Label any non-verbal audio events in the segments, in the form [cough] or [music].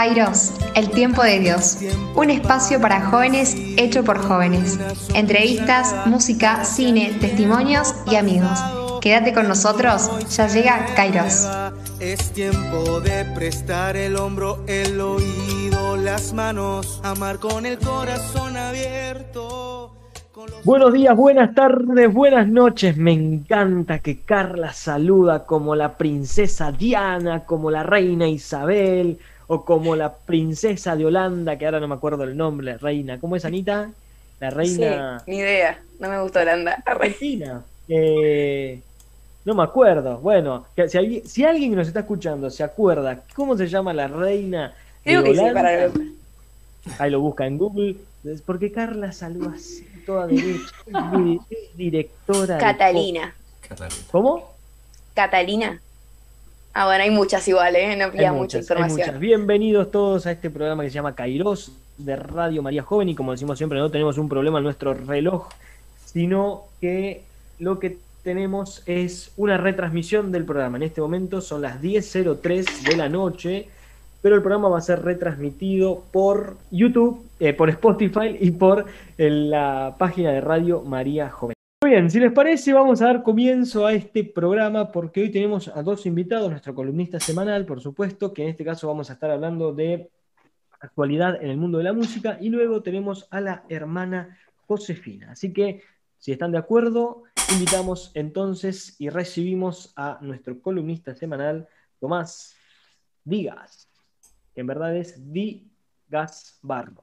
Kairos, el tiempo de Dios. Un espacio para jóvenes hecho por jóvenes. Entrevistas, música, cine, testimonios y amigos. Quédate con nosotros, ya llega Kairos. Es tiempo de prestar el hombro, el oído, las manos, amar con el corazón abierto. Buenos días, buenas tardes, buenas noches. Me encanta que Carla saluda como la princesa Diana, como la reina Isabel o como la princesa de Holanda, que ahora no me acuerdo el nombre, la reina. ¿Cómo es Anita? La reina. Sí, ni idea, no me gusta Holanda. Argentina. Eh, no me acuerdo. Bueno, si, alguien, si alguien que nos está escuchando se acuerda cómo se llama la reina Creo de que sí, Holanda, para ahí lo busca en Google. Es Porque Carla saluda así, toda derecha. Es directora. de Catalina. Catalina. ¿Cómo? Catalina. Ah, bueno, hay muchas igual, ¿eh? No Hay pida mucha hay información. muchas. Bienvenidos todos a este programa que se llama Kairos de Radio María Joven y como decimos siempre no tenemos un problema en nuestro reloj, sino que lo que tenemos es una retransmisión del programa. En este momento son las 10.03 de la noche, pero el programa va a ser retransmitido por YouTube, eh, por Spotify y por eh, la página de Radio María Joven. Bien, si les parece, vamos a dar comienzo a este programa porque hoy tenemos a dos invitados, nuestro columnista semanal, por supuesto, que en este caso vamos a estar hablando de actualidad en el mundo de la música, y luego tenemos a la hermana Josefina. Así que, si están de acuerdo, invitamos entonces y recibimos a nuestro columnista semanal, Tomás Digas, que en verdad es Digas Barba.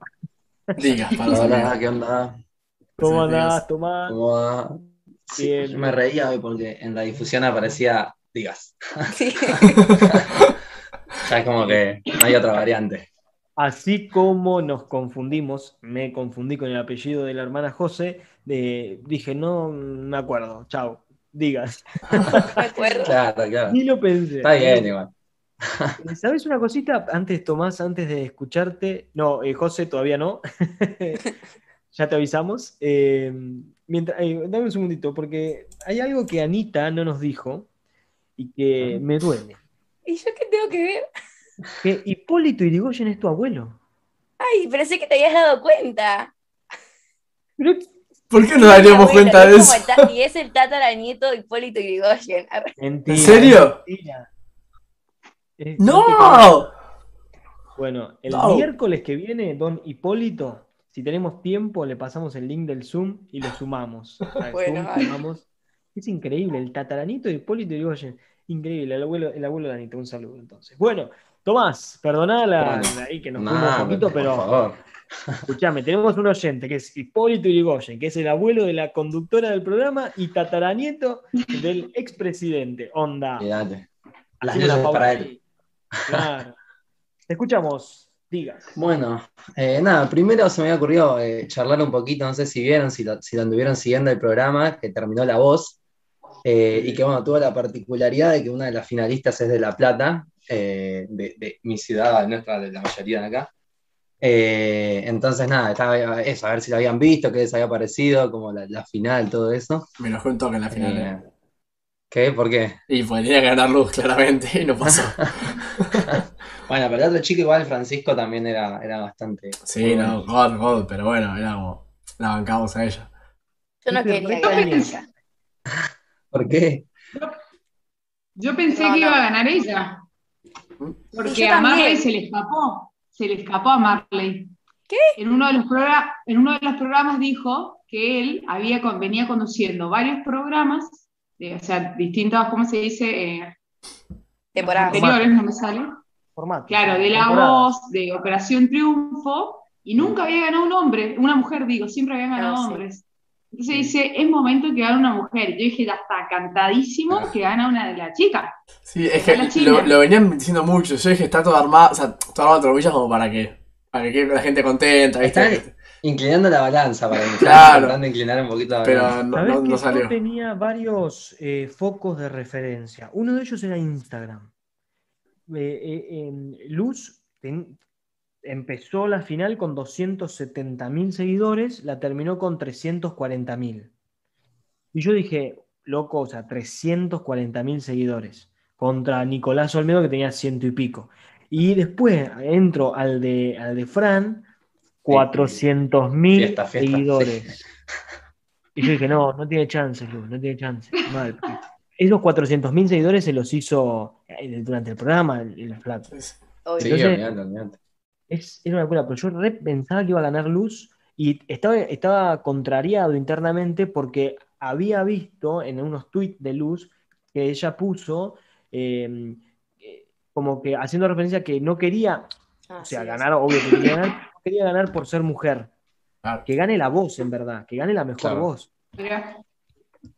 Diga, para. [laughs] ¿qué onda? ¿Cómo andás, Tomás? ¿Cómo va? Sí, Bien. yo me reía hoy porque en la difusión aparecía Digas. Sí. Ya es como que no hay otra variante. Así como nos confundimos, me confundí con el apellido de la hermana José, de- dije, no me acuerdo, chao, digas. Me acuerdo. Claro, claro. Ni lo pensé. Está bien igual. ¿Sabes una cosita? Antes, Tomás, antes de escucharte, no, eh, José, todavía no. [laughs] ya te avisamos. Eh, mientras, eh, dame un segundito, porque hay algo que Anita no nos dijo y que me duele. ¿Y yo qué tengo que ver? Que Hipólito Yrigoyen es tu abuelo. Ay, pensé que te habías dado cuenta. Pero, ¿Por qué nos daríamos cuenta de es eso? Y es el tataranieto de Hipólito Yrigoyen. Mentira, ¿En serio? mentira. Es- no. ¡No! Bueno, el No. miércoles que viene, don Hipólito, si tenemos tiempo, le pasamos el link del Zoom y lo sumamos. [laughs] Al Bueno, Zoom vale. sumamos. Es increíble, el tataranito de Hipólito Yrigoyen. Increíble, el abuelo, el abuelo de Anita, un saludo entonces. Bueno, Tomás, perdoná la, Bueno, la- ahí que nos fuimos un poquito, por pero favor. escuchame, tenemos un oyente que es Hipólito Yrigoyen, que es el abuelo de la conductora del programa y tataranieto del expresidente. Onda. Cuídate. Las luces para él. Claro. Te escuchamos, digas. Bueno, eh, nada, primero se me había ocurrido eh, charlar un poquito, no sé si vieron, si lo, si lo anduvieron siguiendo el programa, que terminó La Voz, eh, y que bueno, tuvo la particularidad de que una de las finalistas es de La Plata, eh, de, de mi ciudad, nuestra, de la mayoría de acá. Eh, entonces nada, estaba eso, a ver si lo habían visto, qué les había parecido, como la, la final, todo eso. Me enojó un toque en la final. ¿Qué? ¿Por qué? Y pues tenía que ganar luz, claramente, y no pasó. [laughs] Bueno, pero el otro chico igual, Francisco, también era, era bastante... Sí, no, God, God, pero bueno, era como. La bancamos a ella. Yo no Te quería ganar ella. [laughs] ¿Por qué? Yo pensé No, que no. iba a ganar ella. Porque a Marley se le escapó. Se le escapó a Marley. ¿Qué? En uno de los, en uno de los programas dijo que él había con- venía conduciendo varios programas, eh, o sea, distintos, ¿cómo se dice? Eh, Temporada. anteriores, no me sale. Formato. Claro, de La Temporada. Voz, de Operación Triunfo, y nunca había ganado un hombre, una mujer, digo, siempre habían ganado Ah, sí. hombres. Entonces dice, es momento que gane una mujer. Yo dije, ya está cantadísimo que gana una de las chicas. Sí, es que lo, lo venían diciendo mucho. Yo dije, está todo armado, o sea, todo armado entre comillas como para que, para que quede la gente contenta, ¿viste? Están inclinando la balanza para mí. Claro. Intentando inclinar un poquito la Pero balanza. no, ¿Sabés no- que no yo tenía varios eh, focos de referencia. Uno de ellos era Instagram. Eh, eh, em, Luz ten- empezó la final con 270.000 seguidores, la terminó con 340.000. Y yo dije, loco, o sea, 340.000 seguidores contra Nicolás Olmedo que tenía ciento y pico. Y después entro al de, al de Fran, 400 mil seguidores. [laughs] Y yo dije, no, no tiene chance, Luz, no tiene chance. Mal. Esos 400 mil seguidores se los hizo eh, durante el programa el, el flaco. Sí. Es, era una locura, pero yo re pensaba que iba a ganar Luz y estaba, estaba contrariado internamente porque había visto en unos tweets de Luz que ella puso eh, eh, como que haciendo referencia a que no quería, Ah, o sea, sí, ganar, obvio que quería ganar, [laughs] no quería ganar por ser mujer. Claro. Que gane la voz, en verdad, que gane la mejor Claro. voz.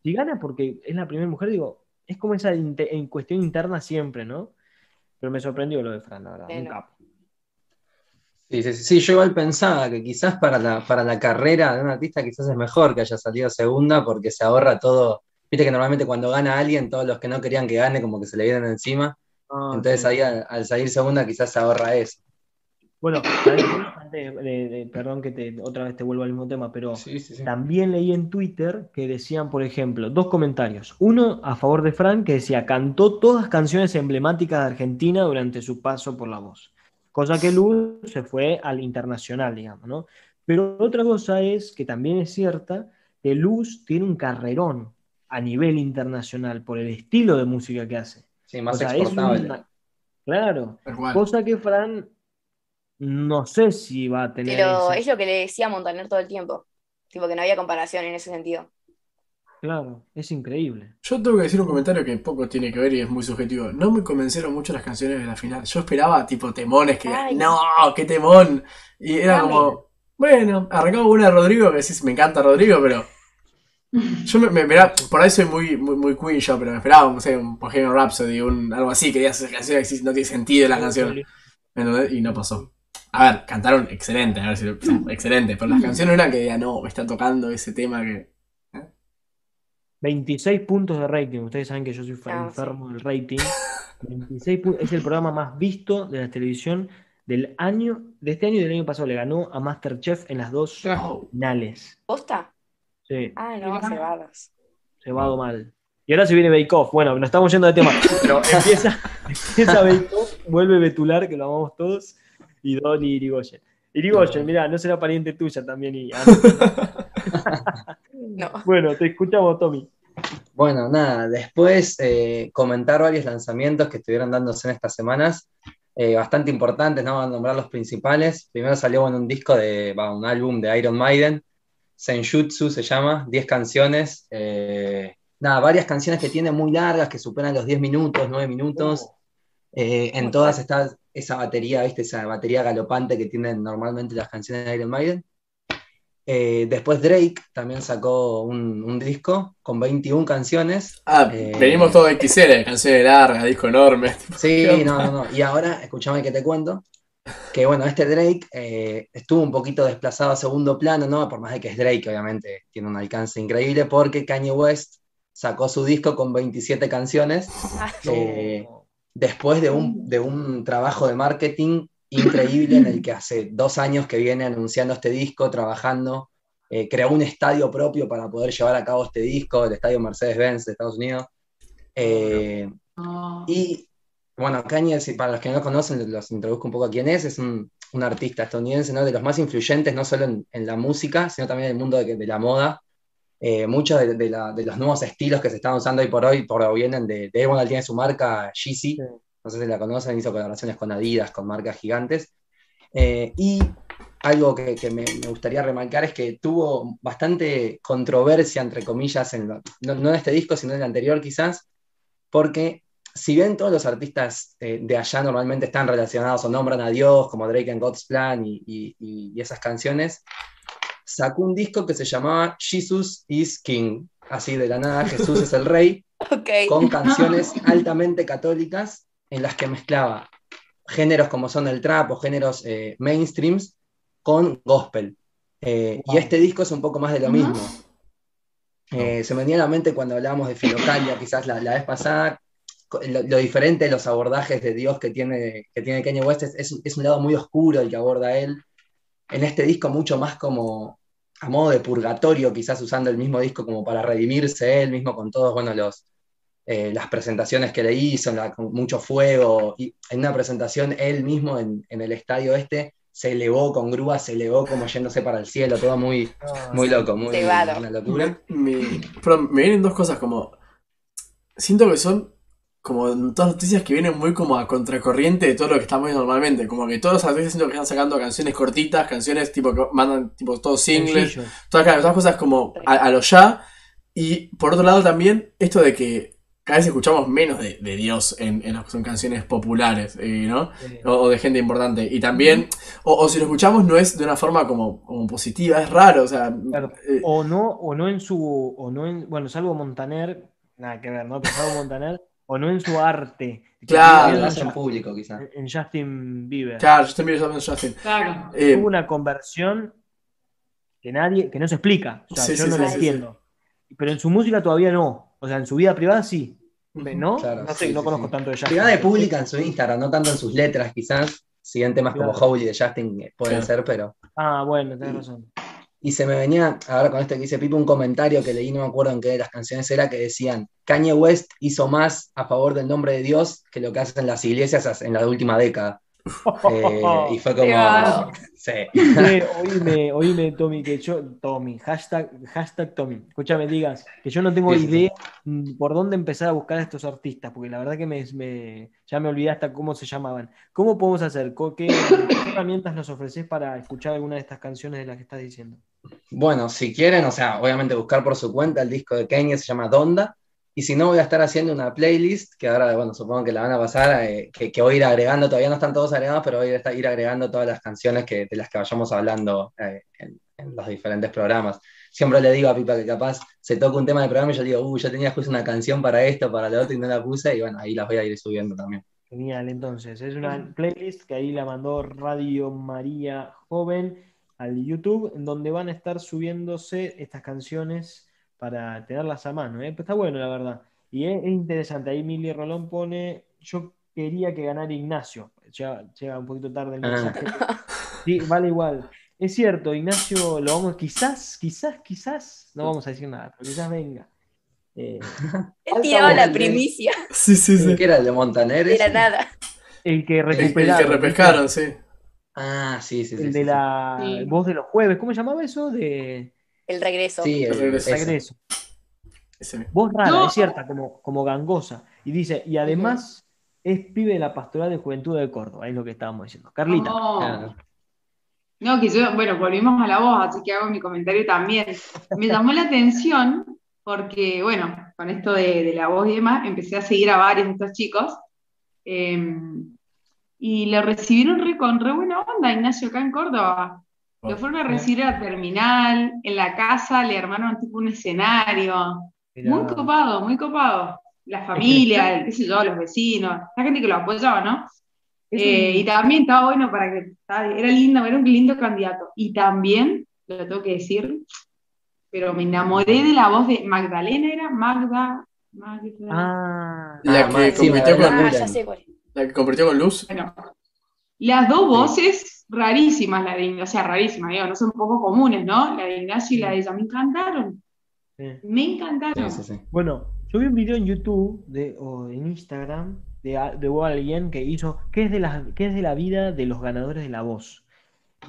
Si gana porque es la primera mujer, digo, es como esa en cuestión interna siempre, ¿no? Pero me sorprendió lo de Fran, la verdad. un capo. Sí, sí, sí, sí, yo igual pensaba que quizás para la, para la carrera de un artista quizás es mejor que haya salido segunda porque se ahorra todo. Viste que normalmente cuando gana alguien, todos los que no querían que gane como que se le vienen encima. Ah, Entonces sí. ahí al, al salir segunda quizás se ahorra eso. Bueno, perdón que te, otra vez te vuelvo al mismo tema, pero Sí, sí, sí. también leí en Twitter que decían, por ejemplo, dos comentarios. Uno a favor de Frank que decía, cantó todas canciones emblemáticas de Argentina durante su paso por la voz. Cosa que Luz se fue al internacional, digamos, ¿no? Pero otra cosa es que también es cierta que Luz tiene un carrerón a nivel internacional por el estilo de música que hace. Sí, más O sea, es exportable. una- Claro, cosa que Fran no sé si va a tener Pero ese- es lo que le decía a Montaner todo el tiempo. Tipo que no había comparación en ese sentido. Claro, es increíble. Yo tengo que decir un comentario que poco tiene que ver y es muy subjetivo. No me convencieron mucho las canciones de la final. Yo esperaba tipo temones que Ay. no, qué temón. Y era Dame. como, bueno, arrancaba una de Rodrigo que decís, me encanta Rodrigo, pero yo me, me esperaba- por ahí soy muy, muy, muy queen yo, pero me esperaba, no sé, un Bohemian Rhapsody, un, algo así, que digas esa canción no tiene sentido la canción. ¿entendés? Y no pasó. A ver, cantaron excelente, a ver si lo- sea, excelente, pero las canciones eran que diga, no, me está tocando ese tema que. 26 puntos de rating. Ustedes saben que yo soy fan Ah, enfermo del rating. 26 pu- es el programa más visto de la televisión del año, de este año y del año pasado. Le ganó a Masterchef en las dos Oh, finales. ¿Posta? Sí, Ah, no, cebadas. va mal. Y ahora se viene Bake Off. Bueno, nos estamos yendo de tema. [laughs] Pero empieza, empieza Bake Off, vuelve Betular, que lo amamos todos, y Don y Irigoyen. Irigoyen, mirá, no será pariente tuya también. Y, [laughs] No. [laughs] bueno, te escuchamos, Tommy. Bueno, nada, después eh, comentar varios lanzamientos que estuvieron dándose en estas semanas, eh, bastante importantes, no voy a nombrar los principales. Primero salió bueno, un disco de, va, un álbum de Iron Maiden, Senjutsu se llama, 10 canciones. eh, nada, varias canciones que tiene muy largas, que superan los 10 minutos, 9 minutos. Eh, en todas está esa batería, ¿viste? Esa batería galopante que tienen normalmente las canciones de Iron Maiden. Eh, después Drake también sacó un, un disco con 21 canciones. Ah, Eh, venimos todos XL, canciones largas, disco enorme. [laughs] Sí, ¿Qué no, no, no. Y ahora, escúchame que te cuento, que bueno, este Drake eh, estuvo un poquito desplazado a segundo plano, ¿no? Por más de que es Drake, obviamente tiene un alcance increíble, porque Kanye West sacó su disco con 27 canciones Ah, eh, después de un, de un trabajo de marketing increíble en el que hace dos años que viene anunciando este disco, trabajando, eh, creó un estadio propio para poder llevar a cabo este disco, el estadio Mercedes-Benz de Estados Unidos. Eh, no. y bueno, Kanye, para los que no conocen, los introduzco un poco a quién es, es un, un artista estadounidense, ¿no? De los más influyentes, no solo en, en la música, sino también en el mundo de, de la moda. Eh, muchos de, de la- de los nuevos estilos que se están usando hoy por hoy provienen de, de él tiene su marca Yeezy, no sé si la conocen, hizo colaboraciones con Adidas, con marcas gigantes. Eh, y algo que, que me, me gustaría remarcar es que tuvo bastante controversia, entre comillas, en lo- no, no en este disco, sino en el anterior quizás, porque si bien todos los artistas eh, de allá normalmente están relacionados o nombran a Dios, como Drake and God's Plan y- y- y esas canciones, sacó un disco que se llamaba Jesus is King, así de la nada, Jesús es el rey, [laughs] con canciones altamente católicas en las que mezclaba géneros como son el trap o géneros eh, mainstreams con gospel. Eh, Y este disco es un poco más de lo mismo. Eh, se me venía a la mente cuando hablábamos de Filocalia, quizás la, la vez pasada, lo, lo diferente de los abordajes de Dios que tiene, que tiene Kanye West es, es un lado muy oscuro el que aborda él. En este disco mucho más como a modo de purgatorio, quizás usando el mismo disco como para redimirse él mismo con todos bueno, los, eh, las presentaciones que le hizo, la- con mucho fuego. Y en una presentación, él mismo en, en el estadio este se elevó con grúa, se elevó como yéndose para el cielo, todo muy, muy loco, muy una locura. Me, me- perdón, me vienen dos cosas como. Siento que son como todas noticias que vienen muy como a contracorriente de todo lo que estamos viendo normalmente. Como que todos los artistas siento que están sacando canciones cortitas, canciones tipo que mandan tipo todos singles, todas, claro, todas cosas como a, a lo ya. Y por otro lado también esto de que cada vez escuchamos menos de, de Dios en, en lo que son canciones populares, eh, ¿no? O, o de gente importante. Y también, o, o si lo escuchamos no es de una forma como, como positiva, es raro, o sea... Claro. eh, O no, o no en su, o no en, bueno, salvo Montaner, nada que ver, ¿no? Pero salvo Montaner, o no en su arte. Claro, en, en público quizás. en Justin Bieber. Claro, Justin Bieber, Justin- Justin. Claro. Eh, Hubo una conversión que nadie, que no se explica. O sea, Sí, yo sí, no sí, la sí, entiendo. Pero en su música todavía no. O sea, en su vida privada sí. ¿No? Claro, no sé, sí, no sí, conozco sí. tanto de Justin. Privada y pública en su Instagram, no tanto en sus letras quizás. Si en temas como Claro. Holy de Justin eh, pueden Claro. ser, pero... Ah, bueno, tenés razón. Y se me venía, ahora con esto que dice Pipo, un comentario que leí, no me acuerdo en qué de las canciones era, que decían, Kanye West hizo más a favor del nombre de Dios que lo que hacen las iglesias en la última década. Eh, y fue [laughs] como... Claro. Sí. [laughs] Oíme, oíme, Tommy, que yo, Tommy, hashtag, hashtag Tommy, escúchame, digas, que yo no tengo Sí, sí, sí. idea mm, por dónde empezar a buscar a estos artistas, porque la verdad que me, me- ya me olvidé hasta cómo se llamaban. ¿Cómo podemos hacer? ¿Qué, qué herramientas nos ofreces para escuchar alguna de estas canciones de las que estás diciendo? Bueno, si quieren, o sea, obviamente buscar por su cuenta el disco de Kanye se llama Donda. Y si no, voy a estar haciendo una playlist que ahora, bueno, supongo que la van a pasar, eh, que, voy a ir agregando, todavía no están todos agregados, pero voy a ir agregando todas las canciones que, de las que vayamos hablando eh, en, en los diferentes programas. Siempre le digo a Pipa que capaz se toca un tema del programa y yo digo, uy, yo tenía justo una canción para esto, para lo otro y no la puse, y bueno, ahí las voy a ir subiendo también. Genial, entonces, es una playlist que ahí la mandó Radio María Joven al YouTube, en donde van a estar subiéndose estas canciones para tenerlas a mano, ¿eh? Pero está bueno, la verdad. Y es, es interesante, ahí Mili Rolón pone, yo quería que ganara Ignacio, llega, llega un poquito tarde el Ah. mensaje. Sí, vale igual. Es cierto, Ignacio, lo vamos, quizás, quizás, quizás, no vamos a decir nada, pero quizás venga. Eh, Él tiraba Alta la primicia Sí, sí, sí. ¿Qué era el de Montaner? ese? nada. el que El, el que recuperaron. repescaron, sí. Ah, sí, sí, sí. El de sí. la Sí. voz de los jueves, ¿cómo se llamaba eso? De El regreso. Sí, el, El regreso. regreso. Voz rara, No. es cierta, como, como gangosa. Y dice, y además es pibe de la Pastoral de Juventud de Córdoba, es lo que estábamos diciendo. Carlita. No. Claro. No, que yo, bueno, volvimos a la voz, así que hago mi comentario también. Me llamó la atención porque, bueno, con esto de, de la voz y demás, empecé a seguir a varios de estos chicos eh, y le recibieron re, con re buena onda Ignacio acá en Córdoba. Lo fueron a recibir a la terminal, en la casa le armaron tipo un escenario. Mirá. Muy copado, muy copado. La familia, el- qué sé yo, los vecinos, la gente que lo apoyaba, ¿no? Eh, y también estaba bueno para que era lindo, era un lindo candidato. Y también, lo tengo que decir, pero me enamoré de la voz de Magdalena, era Magda, Magda. Ah, La Ah, que sí, Magdalena con, Ah, ya sé cuál. la que compitió con Luz. Bueno, las dos voces rarísimas, la de, o sea, rarísimas, digo, no son poco comunes, ¿no? La de Ignacio y la de ella, me encantaron, sí. me encantaron. Sí, sí, sí. Bueno, yo vi un video en YouTube de, o en Instagram de, a- de alguien que hizo ¿qué es, de la, qué es de la vida de los ganadores de la voz?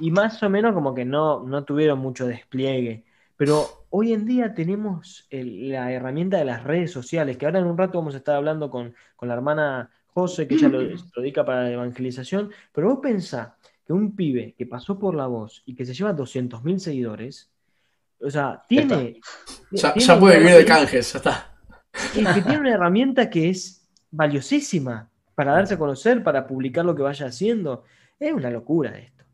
Y más o menos como que no, no tuvieron mucho despliegue. Pero hoy en día tenemos el- la herramienta de las redes sociales, que ahora en un rato vamos a estar hablando con, con la hermana José, que ella lo, lo dedica para la evangelización. Pero vos pensá que un pibe que pasó por la voz y que se lleva 200.000 seguidores, o sea, tiene... Ya, tiene ya puede vivir de canjes, ya está. y que tiene una herramienta que es valiosísima para darse a conocer, para publicar lo que vaya haciendo. Es una locura esto.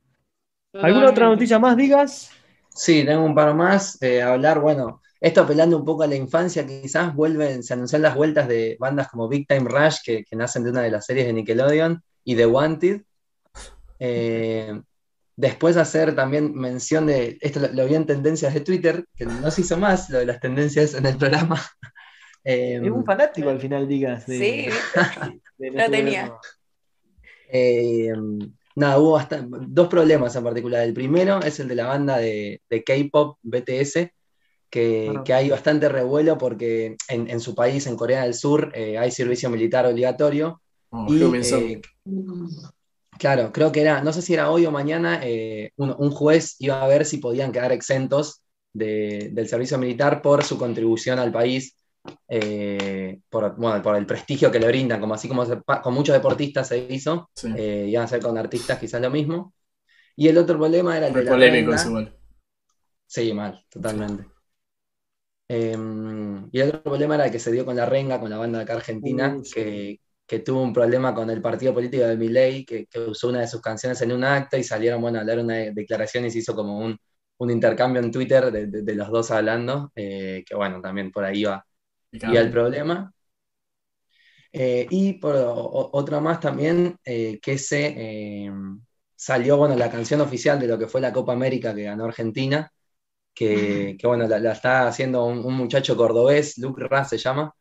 ¿Alguna otra noticia más, digas? Sí, tengo un par más. eh, hablar, bueno, esto apelando un poco a la infancia, quizás vuelven, se anuncian las vueltas de bandas como Big Time Rush, que, que nacen de una de las series de Nickelodeon, y The Wanted. Eh, después hacer también mención de, esto lo, lo vi en tendencias de Twitter, que no se hizo más, lo de las tendencias en el programa. [laughs] Eh, Es un fanático al final, digas. de- Sí, de [laughs] Lo tenía. Eh, nada, hubo bastan- dos problemas en particular. El primero es el de la banda de, de K-pop BTS, que, Ah. que hay bastante revuelo porque en, en su país, en Corea del Sur, eh, hay servicio militar obligatorio. Oh, Y, eh, claro, creo que era, no sé si era hoy o mañana, eh, un, un juez iba a ver si podían quedar exentos de- del servicio militar por su contribución al país, eh, por, bueno, por el prestigio que le brindan, como así como se con muchos deportistas se hizo, Sí. eh, iban a hacer con artistas quizás lo mismo. Y el otro problema era el de la polémico igual. Sí, mal, totalmente. Em, y el otro problema era el que se dio con la renga, con la banda de acá argentina, Uh, sí. que, que tuvo un problema con el partido político de Milei, que, que usó una de sus canciones en un acta y salieron bueno, a dar una declaración y se hizo como un, un intercambio en Twitter de, de- de los dos hablando, eh, que bueno, también por ahí va, Y el problema. Eh, y por o- otra más también, eh, que se salió, bueno, la canción oficial de lo que fue la Copa América que ganó Argentina, que, que, bueno, la, la está haciendo un, un muchacho cordobés, Luke Ra se llama,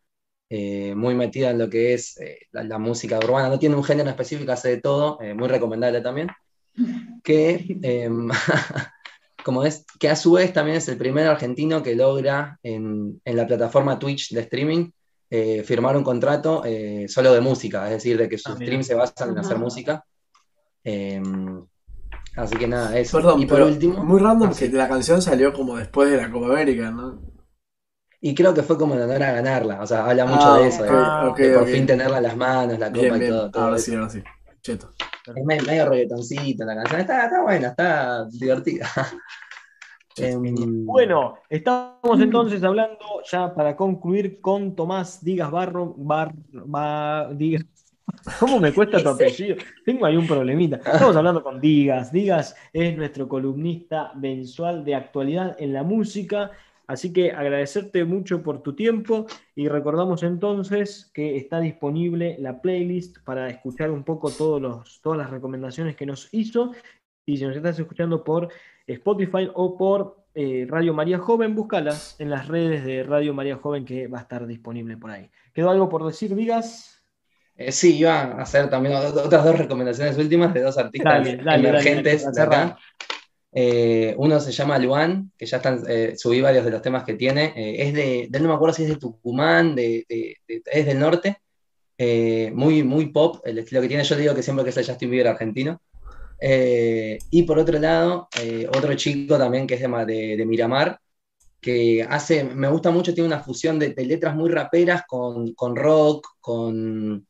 eh, muy metida en lo que es eh, la, la música urbana, no tiene un género específico, hace de todo, eh, muy recomendable también, [laughs] que, eh, [laughs] como es, que a su vez también es el primer argentino que logra en, en la plataforma Twitch de streaming eh, firmar un contrato eh, solo de música, es decir, de que sus Ah, mira. streams se basan en hacer música. Eh, así que nada, eso. Perdón, y por pero último, muy random Ah, que la canción salió como después de la Copa América, ¿no? Y creo que fue como en honor a ganarla, o sea, habla mucho Ah, de eso, de, por fin tenerla en las manos, la copa Bien, y bien. todo. todo Ahora eso. sí, ahora sí. Cheto. Es me- medio reggaetoncito la canción, está, está buena, está divertida. [laughs] Em, Bueno, estamos entonces hablando ya para concluir con Tomás Digas Barro, Bar, Ba- Digas. [laughs] ¿Cómo me cuesta tu [laughs] apellido? Tengo ahí un problemita. Estamos hablando con Digas. Digas es nuestro columnista mensual de actualidad en la música. Así que agradecerte mucho por tu tiempo y recordamos entonces que está disponible la playlist para escuchar un poco todos los, todas las recomendaciones que nos hizo. Y si nos estás escuchando por Spotify o por eh, Radio María Joven, búscalas en las redes de Radio María Joven que va a estar disponible por ahí. ¿Quedó algo por decir, Digas? eh, sí, iba a hacer también ot- otras dos recomendaciones últimas de dos artistas Dale, dale, dale, emergentes dale, de acá. Eh, uno se llama Luan, que ya están, eh, subí varios de los temas que tiene. eh, es de, de no me acuerdo si es de Tucumán, de, es del norte. muy, muy pop el estilo que tiene. Yo digo que siempre que es el Justin Bieber argentino. Y por otro lado, otro chico también que es de, Ma- de- de Miramar, que hace, me gusta mucho, tiene una fusión de, de letras muy raperas con, con rock, con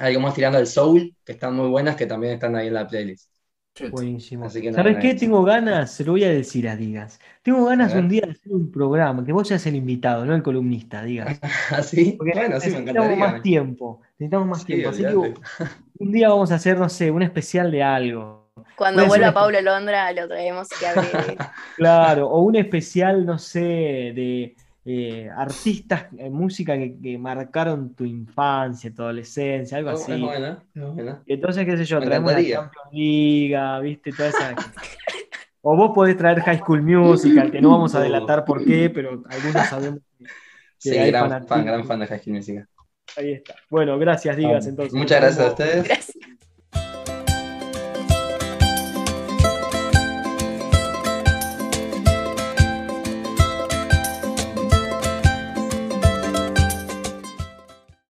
algo más tirando al soul, que están muy buenas, que también están ahí en la playlist. Buenísimo. Así que ¿Sabes qué? Tengo ganas, se lo voy a decir a Digas. Tengo ganas un día de hacer un programa, que vos seas el invitado, no el columnista, Digas. [laughs] Así, Porque bueno, sí, me necesitamos encantaría. más tiempo. Necesitamos más Sí, tiempo. Así que un día vamos a hacer, no sé, un especial de algo. Cuando vuelva una- Pablo Londra, lo traemos que [laughs] hable. Claro, o un especial, no sé, de eh, artistas, eh, música que, que marcaron tu infancia, tu adolescencia, algo Es así. buena, es buena. Y entonces, qué sé yo, Me traemos la. Champions League, ¿viste? Toda esa. O vos podés traer High School Musical, que no vamos a delatar por qué, pero algunos sabemos que, [laughs] que Sí, hay gran fan, gran fan de High School Musical. Ahí está. Bueno, gracias, Digas, entonces. Muchas gracias a ustedes. Gracias.